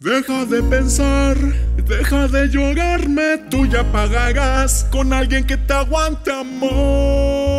Deja de pensar, deja de llorarme, tú ya pagarás con alguien que te aguante amor.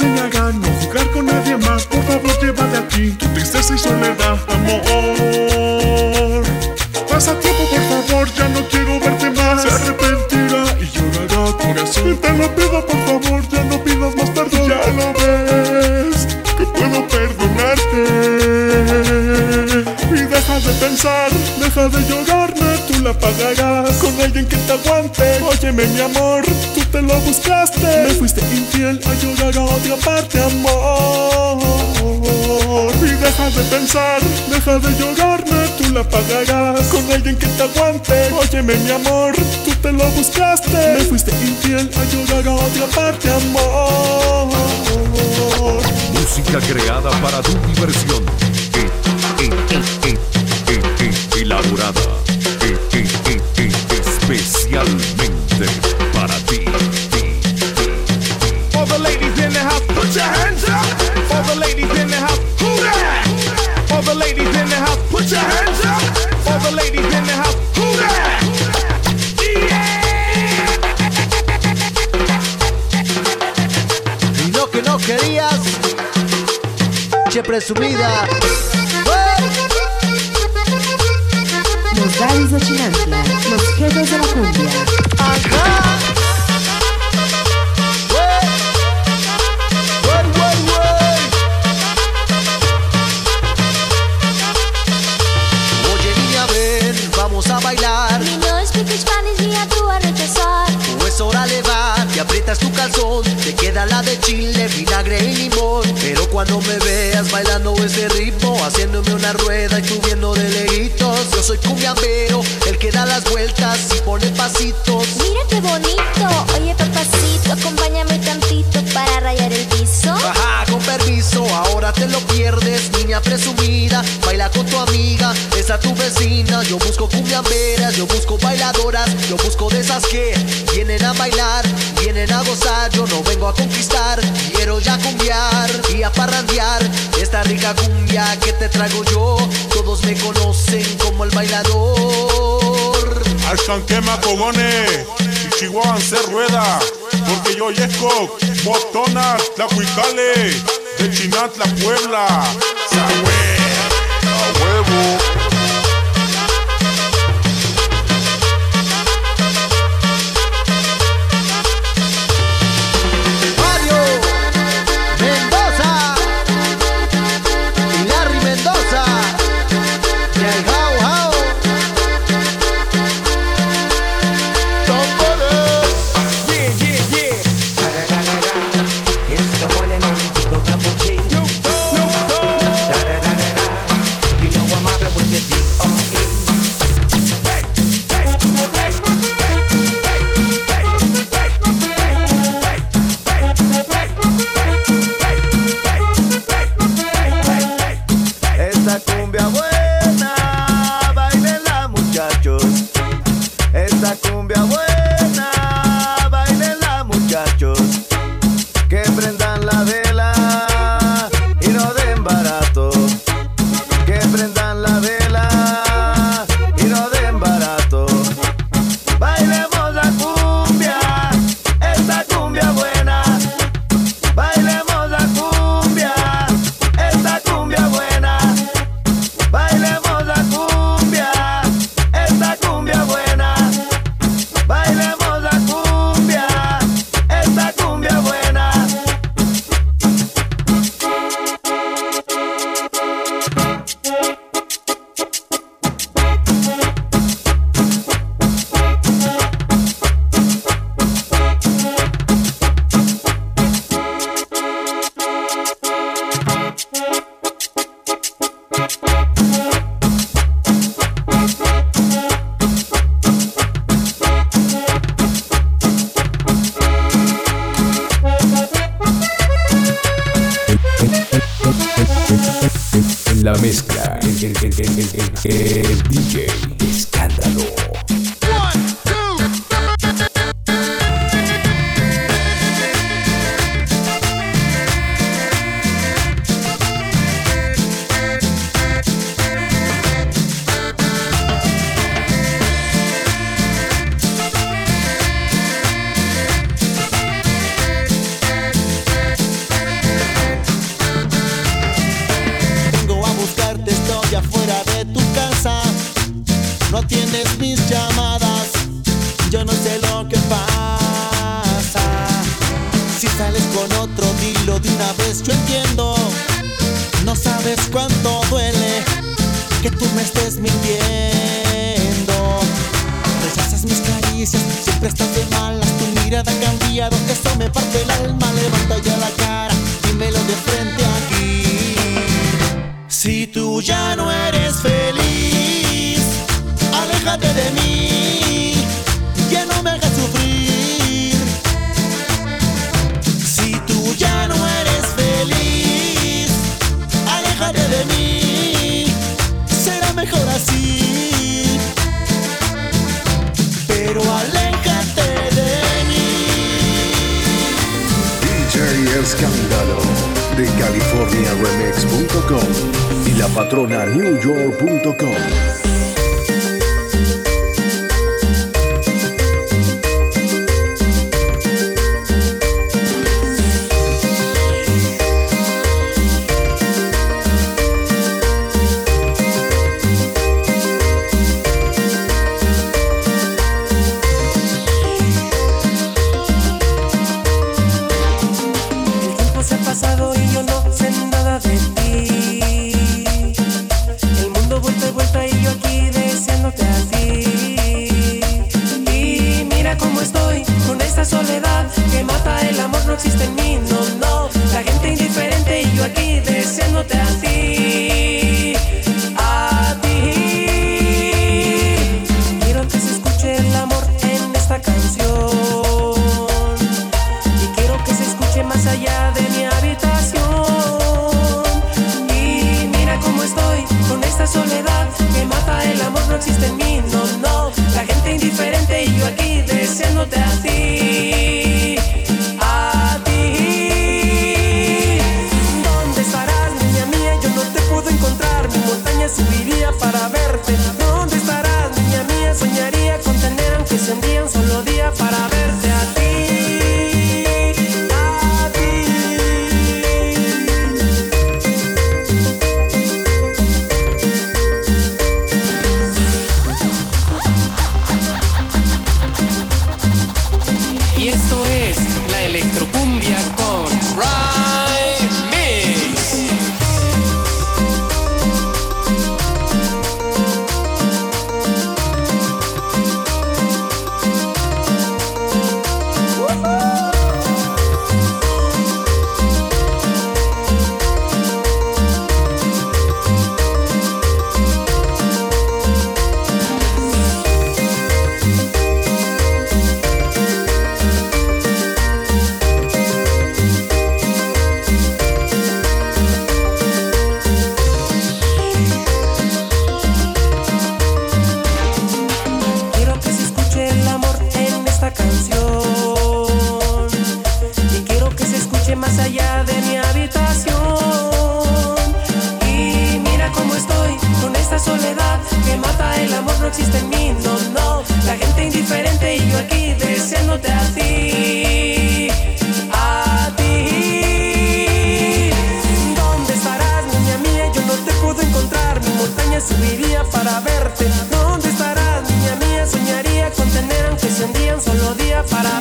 No jugar con nadie más, por favor llévate aquí tu tristeza y soledad, amor. Pasa tiempo, por favor, ya no quiero verte más. Se arrepentirá y llorará corazón. Te lo pido, por favor, ya no pidas más deja de llorarme, tú la pagarás con alguien que te aguante. Óyeme, mi amor, tú te lo buscaste. Me fuiste infiel a llorar a otra parte, amor. Y deja de pensar, deja de llorarme, tú la pagarás con alguien que te aguante. Óyeme, mi amor, tú te lo buscaste. Me fuiste infiel a llorar a otra parte, amor. Música creada para tu diversión. Eh, eh, eh, Elaborada eh, eh, eh, eh, especialmente para ti. All the ladies in the house, put your hands up. All the ladies in the house, who that? All the ladies in the house, put your hands up. All the ladies in the house, who that? Y lo que no querías, che presumida. Daddies de Chinantla, los jefes de la cumbia. Ajá. Niña a bailar. No speak Spanish ni a tú a rechazar. O es hora de bar y aprietas tu calzón. Te queda la de chile, vinagre y limón. Pero cuando me veas bailando ese ritmo, rueda y subiendo de lejitos. Yo soy cumbiambero, el que da las vueltas y pone pasitos. Mira qué bonito. Oye, papacito, acompáñame tantito para rayar el piso. Ajá, con permiso, ahora te lo pierdes, niña presumida. Esa tu vecina. Yo busco cumbiamberas, yo busco bailadoras, yo busco de esas que vienen a bailar, vienen a gozar. Yo no vengo a conquistar, quiero ya cumbiar y a parrandear. Esta rica cumbia que te traigo yo, todos me conocen como el bailador. Alcanquema cogones, y Chihuahua se rueda, porque yo yesco, botona, tlacuicale, de Chinatla, Puebla, Sahue, a huevo. that el, el- el- DJ sabes cuánto duele que tú me estés mintiendo. Rechazas mis caricias, siempre estás de malas, tu mirada ha cambiado, eso me parte el alma. Levanta ya la cara, dímelo de frente aquí. Si tú ya no eres feliz, Escándalo de CaliforniaRemix.com y la patrona NewYork.com. más allá de mi habitación. Y mira cómo estoy con esta soledad que mata el amor, no existe en mí, no, no. La gente indiferente y yo aquí deseándote a. soledad que mata el amor, no existe en mí, no, no. La gente indiferente y yo aquí deseándote a ti. A ti. ¿Dónde estarás, niña mía? Yo no te puedo encontrar. Mi montaña subiría para verte. ¿Dónde estarás, niña mía? Soñaría con tener, aunque sea un día, un solo día para